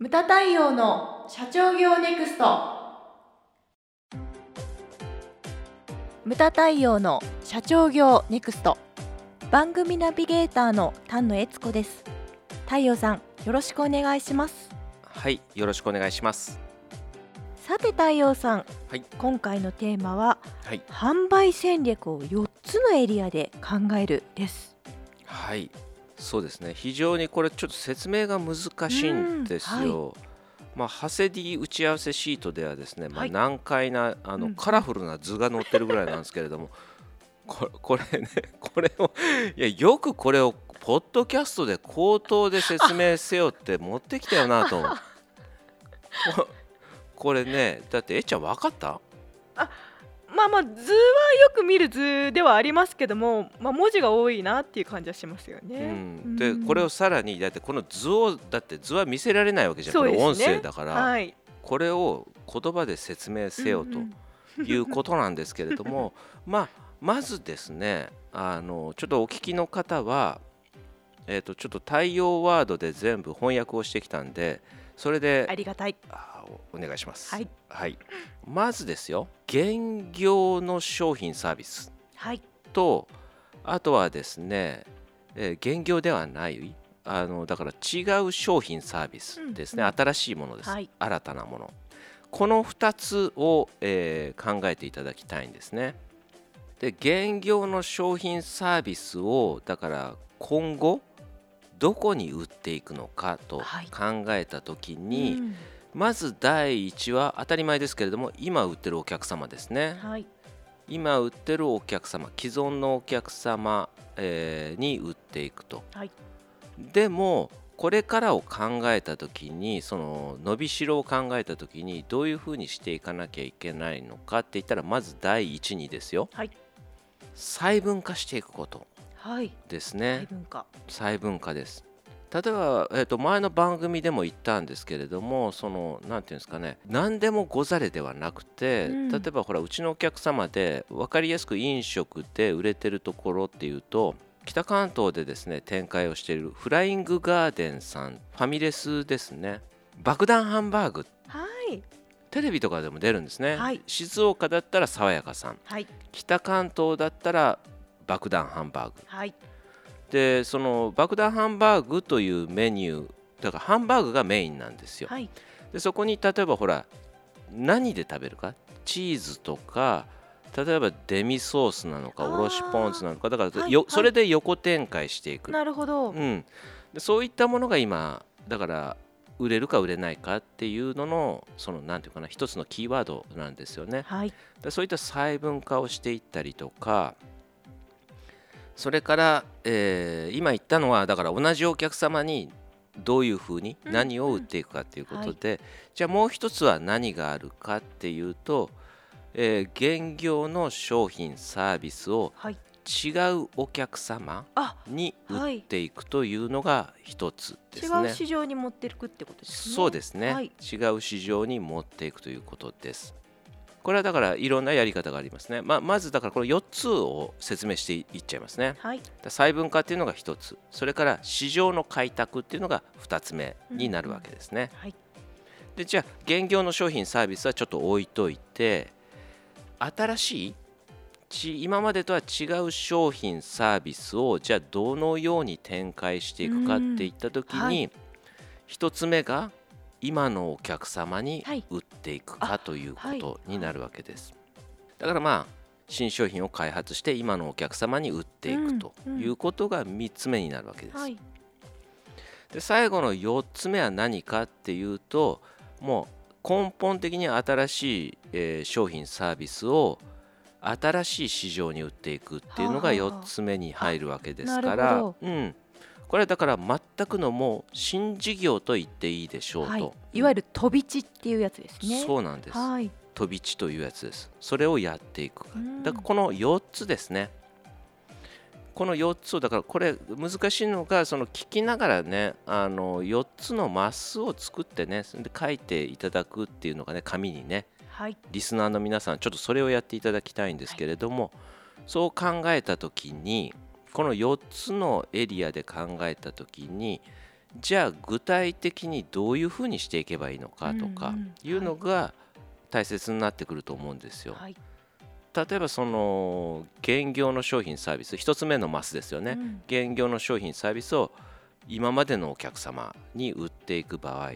ムタ太陽の社長業ネクスト。ムタ太陽の社長業ネクスト。番組ナビゲーターの丹野悦子です。太陽さんよろしくお願いします。はい、よろしくお願いします。さて太陽さん、はい。今回のテーマははい、販売戦略を4つのエリアで考えるです。はい、そうですね。非常にこれちょっと説明が難しいんですよ。まあ、ハセディ打ち合わせシートではですね、まあ、はい難解なあの、うん。カラフルな図が載ってるぐらいなんですけれどもこれこれね これをいやよくこれをポッドキャストで口頭で説明せよって持ってきたよなと ここれねだってえっちゃん分かった？まあまあ図はよく見る図ではありますけども、まあ、文字が多いなっていう感じはしますようね。ん、でこれをさらにだってこの図をだって図は見せられないわけじゃん、ね。これ音声だから、はい、これを言葉で説明せよとうんいうことなんですけれども、まあまずですねあのちょっとお聞きの方は、えー、とちょっと対応ワードで全部翻訳をしてきたんでそれでありがたい。あおお願いします。はい、はい、まずですよ現業の商品サービス。はい、とあとはですね、えー現業ではないあのだから違う商品サービスですね、うんうん。新しいものです、はい。新たなもの。この2つを、えー考えていただきたいんですね。で現業の商品サービスをだから今後どこに売っていくのかとはい。考えた時に、うん。まず第一は当たり前ですけれども今売ってるお客様ですね、はい、今売ってるお客様既存のお客様、えーに売っていくと。はい、でもこれからを考えた時にその伸びしろを考えた時にどういうふうにしていかなきゃいけないのかって言ったらまず第一にですよ。はい、細分化していくこと。はい、です大ね文化。細分化です。例えば、えー、と前の番組でも言ったんですけれどもその何ていうんですかね。何でもござれではなくて、うん。例えばほらうちのお客様で分かりやすく飲食で売れてるところっていうと北関東でですね展開をしているフライングガーデンさんファミレスですね。爆弾ハンバーグ。はい、テレビとかでも出るんですね、はい。静岡だったら爽やかさん。はい、北関東だったら爆弾ハンバーグ。はい、でその爆弾ハンバーグというメニューだからハンバーグがメインなんですよ。はい、でそこに例えばほら何で食べるか？チーズとか例えばデミソースなのかおろしポン酢なのかだから、はいはい。よそれで横展開していく、なるほど。うん、でそういったものが今だから売れるか売れないかっていうののそのなんていうかな一つのキーワードなんですよね。はい、でそういった細分化をしていったりとかそれから、えー今言ったのはだから同じお客様にどういうふうにうん何を売っていくかということで、じゃあもう一つは何があるかっていうと、えー現業の商品サービスをはい、違うお客様あ、に売はいっていくというのが一つで違すね。う市場に持っていくってことですね。そうですね、はい違う市場に持っていくということです。これはだからいろんなやり方がありますね。ままずだからこの4つを説明していっちゃいますね。はい、だ細分化っていうのが1つ、それから市場の開拓っていうのが2つ目になるわけですね。はい、でじゃあ現業の商品サービスはちょっと置いといて新しいち今までとは違う商品サービスをじゃあどのように展開していくかっていった時うんはに一つ目が今のお客様にはい。売っていくかというこはい。とになるわけです。だからまあ新商品を開発して今のお客様に売っていくということが3つ目になるわけです。はい、で最後の4つ目は何かっていうともう根本的に新しい、えー商品サービスを新しい市場に売っていくっていうのがはあ4つ目に入るわけですからほ、うん、これはだから全くのもう新事業と言っていいでしょうと、はい、いわゆる飛び地っていうやつですね。そうなんです。はい、飛び地というやつです。それをやっていくうん。だからこの4つですね。この4つをだからこれ難しいのがその聞きながらねあの4つのマスを作ってねそれで書いていただくっていうのがね紙にねはい、リスナーの皆さんちょっとそれをやっていただきたいんですけれども、そう考えた時にこの4つのエリアで考えた時に、じゃあ具体的にどういうふうにしていけばいいのかとかいうのが大切になってくると思うんですよ。はい。例えばその現業の商品サービス一つ目のマスですよね、うん。現業の商品サービスを今までのお客様に売っていく場合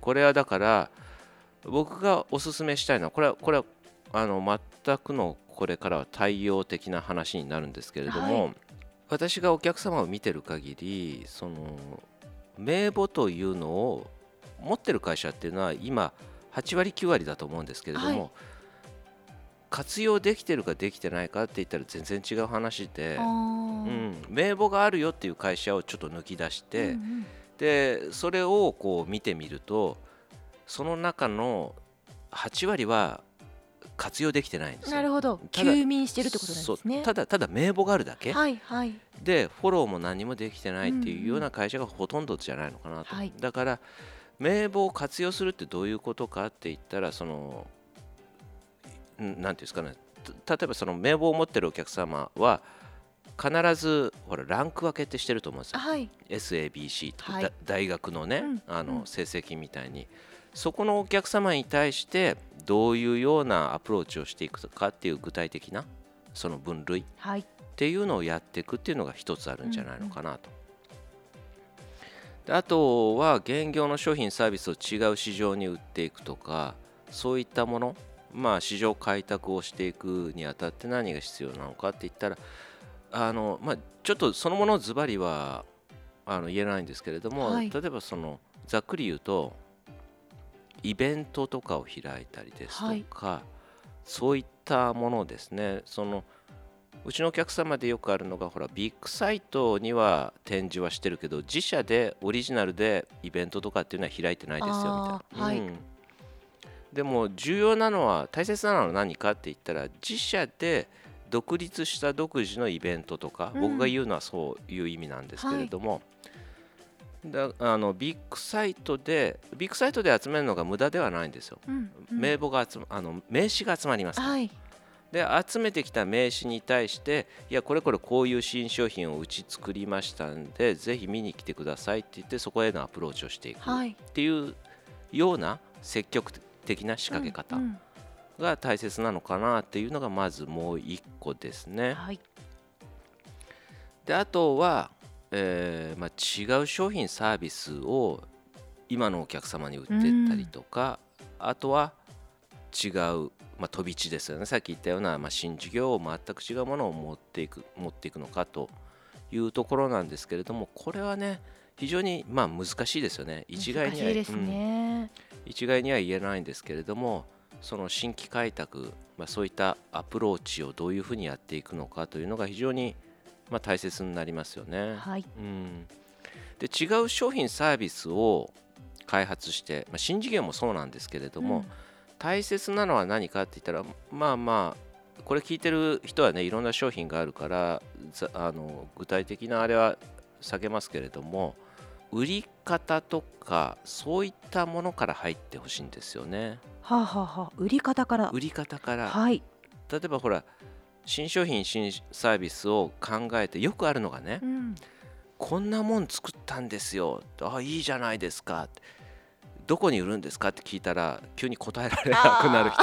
これはだから僕がおすすめしたいのはこれはこれはあの全くのこれからは対応的な話になるんですけれども、は私がお客様を見てる限りその名簿というのを持ってる会社っていうのは今8割9割だと思うんですけれども、はい。活用できてるかできてないかって言ったら全然違う話で、うん、名簿があるよっていう会社をちょっと抜き出して、うんうんでそれをこう見てみるとその中の8割は活用できてないんですよ。なるほど。休眠してるってことなんですそう。ねただただ名簿があるだけ、はいはい。でフォローも何もできてないっていうような会社がほとんどじゃないのかなと、はい。だから名簿を活用するってどういうことかって言ったらそのんなんていうんですかね。た例えばその名簿を持ってるお客様は必ずほらランク分けってしてると思うんですよ。はい。SABC とか、はい。だ大学のね、うんあうん。の成績みたいに。そこのお客様に対してどういうようなアプローチをしていくかっていう具体的なその分類はい。っていうのをやっていくっていうのが一つあるんじゃないのかなと。であとは現業の商品サービスを違う市場に売っていくとかそういったものまあ市場開拓をしていくにあたって何が必要なのかって言ったらあの、まあ、ちょっとそのものズバリはあの言えないんですけれども、はい。例えばそのざっくり言うとイベントとかを開いたりですとか、そういったものですね。そのうちのお客様でよくあるのがほらビッグサイトには展示はしてるけど自社でオリジナルでイベントとかっていうのは開いてないですよみたいな。はい。うん。でも重要なのは大切なのは何かって言ったら自社で独立した独自のイベントとか、うん。僕が言うのはそういう意味なんですけれども、だあのビッグサイトでビッグサイトで集めるのが無駄ではないんですよ。うんうん。名簿が集まあの名刺が集まります。はい。で集めてきた名刺に対していやこれこれこういう新商品をうち作りましたんでぜひ見に来てくださいって言ってそこへのアプローチをしていくい。ていうような積極的な仕掛け方うんが大切なのかなっていうのがまずもう一個ですうんね。はい。であとは、えーまあ、違う商品サービスを今のお客様に売っていったりとか、あとは違う、まあ、飛び地ですよね。さっき言ったような、まあ、新事業を全く違うものを持っていく持っていくのかというところなんですけれどもこれはね非常にまあ難しいですよね。一概には難しいですね。一概には言えないんですけれどもその新規開拓、まあ、そういったアプローチをどういうふうにやっていくのかというのが非常に、まあ、大切になりますよね。はい。うん、で違う商品サービスを開発して、まあ、新事業もそうなんですけれども、うん。大切なのは何かって言ったらまあまあこれ聞いてる人はねいろんな商品があるからざあの具体的なあれは避けますけれども売り方とかそういったものから入ってほしいんですよね。はあはあはあ。売り方から。売り方から。はい。例えばほら新商品新サービスを考えてよくあるのがねうん。こんなもん作ったんですよ。あいいじゃないですか。どこに売るんですかって聞いたら急に答えられなくなる人。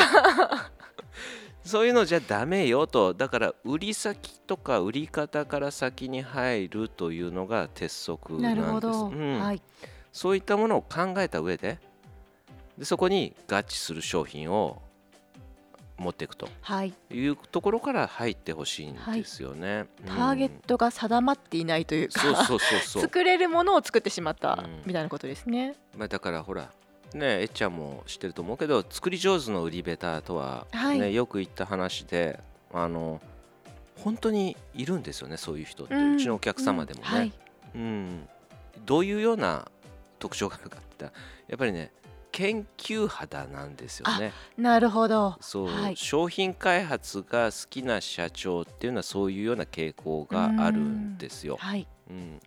そういうのじゃダメよと。だから売り先とか売り方から先に入るというのが鉄則ななんです、ど、うん。はい。そういったものを考えた上ででそこに合致する商品を持っていくと。はい。いうところから入ってほしいんですよね、ターゲットが定まっていないというか、そうそうそうそう。作れるものを作ってしまったうん。みたいなことですね。まあ、だからほらねえっちゃんも知ってると思うけど作り上手の売り下手とは、ねはい。よく言った話であの本当にいるんですよねそういう人って、ううんちのお客様でもね、うん。はい。うん。どういうような特徴があるかって言ったらやっぱりね研究肌なんですよねなるほど。そう、はい商品開発が好きな社長っていうのはそういうような傾向があるんですよ。はい。うん、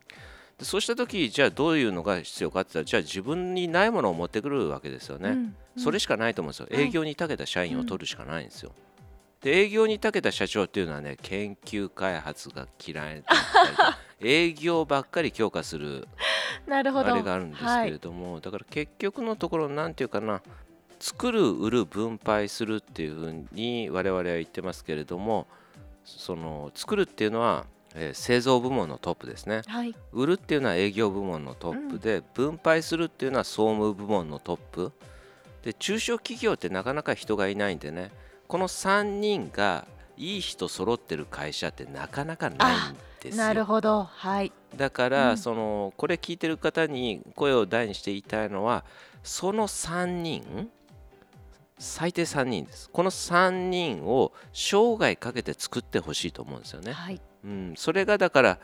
でそうした時じゃあどういうのが必要かって言ったらじゃあ自分にないものを持ってくるわけですよね。うんそれしかないと思うんですよ。はい営業に長けた社員を取るしかないんですよ。で営業に長けた社長っていうのはね研究開発が嫌いだったり 営業ばっかり強化する なるほど。あれがあるんですけれども、だから結局のところなんていうかな作る売る分配するっていうふうに我々は言ってますけれどもその作るっていうのは、えー製造部門のトップですね。はい。売るっていうのは営業部門のトップで、分配するっていうのは総務部門のトップ。で中小企業ってなかなか人がいないんでねこの3人がいい人揃ってる会社ってなかなかないんですなるよほど。はい。だから、うん。そのこれ聞いてる方に声を大にして言いたいのはその3人最低3人です。この3人を生涯かけて作ってほしいと思うんですよね。はい。うん、それがだから、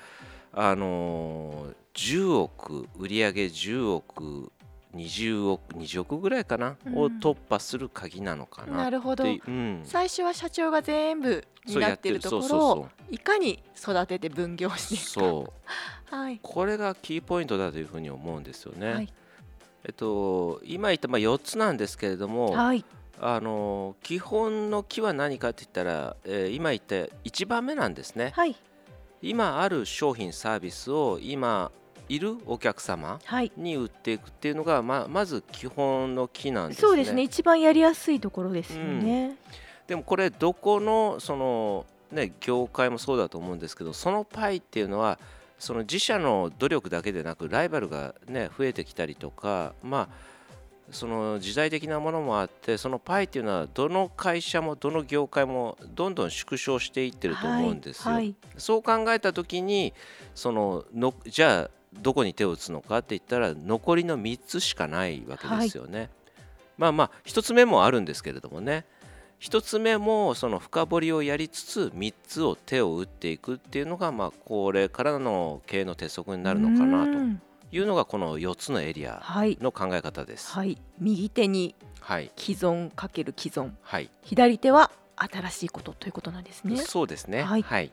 あのー10億売上10億20億20億ぐらいかな、うん。を突破する鍵なのかななるほど。うん、最初は社長が全部にそうなってる。ところをいかに育てて分業していくか。そう。はい。これがキーポイントだというふうに思うんですよね。はい。えっと、今言ったまあ4つなんですけれども、はい。あの基本の木は何かって言ったら、えー今言った1番目なんですね。はい。今ある商品サービスを今いるお客様はい。に売っていくっていうのがままず基本の木なんですね。そうですね。一番やりやすいところですよね、でもこれどこのそのね業界もそうだと思うんですけどそのパイっていうのはその自社の努力だけでなくライバルがね増えてきたりとかまあその時代的なものもあってそのパイっていうのはどの会社もどの業界もどんどん縮小していってると思うんですよ。はい。そう考えた時にそののじゃあどこに手を打つのかって言ったら残りの3つしかないわけですよね。まあまあ1つ目もあるんですけれどもね。1つ目もその深掘りをやりつつ3つを手を打っていくっていうのがまあこれからの経営の鉄則になるのかなとうん。いうのがこの4つのエリアはい。の考え方です。はい。右手にはい。既存かける既存。はい。左手は新しいことということなんですね。そうですね。はい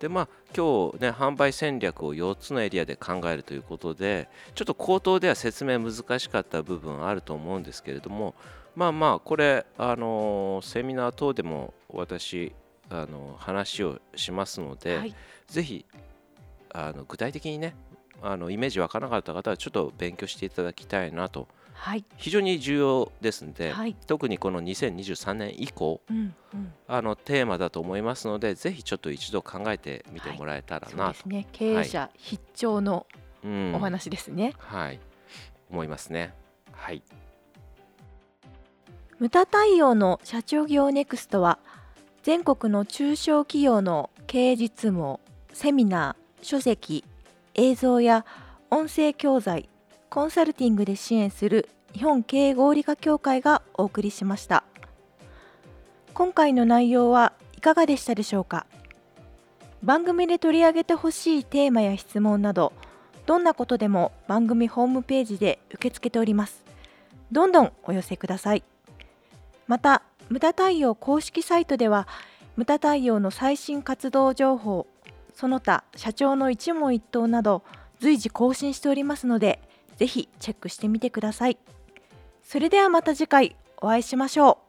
でまあ今日ね販売戦略を4つのエリアで考えるということでちょっと口頭では説明難しかった部分あると思うんですけれどもまあまあこれあのセミナー等でも私あの話をしますので、はい。ぜひあの具体的にねあのイメージ湧かなかった方はちょっと勉強していただきたいなとはい。非常に重要ですので、はい。特にこの2023年以降うんうん。あのテーマだと思いますのでぜひちょっと一度考えてみてもらえたらなと、そうですね。経営者必聴のうん。お話ですね、はい。思いますね。はい。無駄対応の社長業ネクストは全国の中小企業の経営実務をセミナー書籍映像や音声教材コンサルティングで支援する日本経営合理化協会がお送りしました。今回の内容はいかがでしたでしょうか？番組で取り上げてほしいテーマや質問などどんなことでも番組ホームページで受け付けております。どんどんお寄せください。また無駄対応公式サイトでは無駄対応の最新活動情報その他社長の一問一答など随時更新しておりますのでぜひチェックしてみてください。それではまた次回お会いしましょう。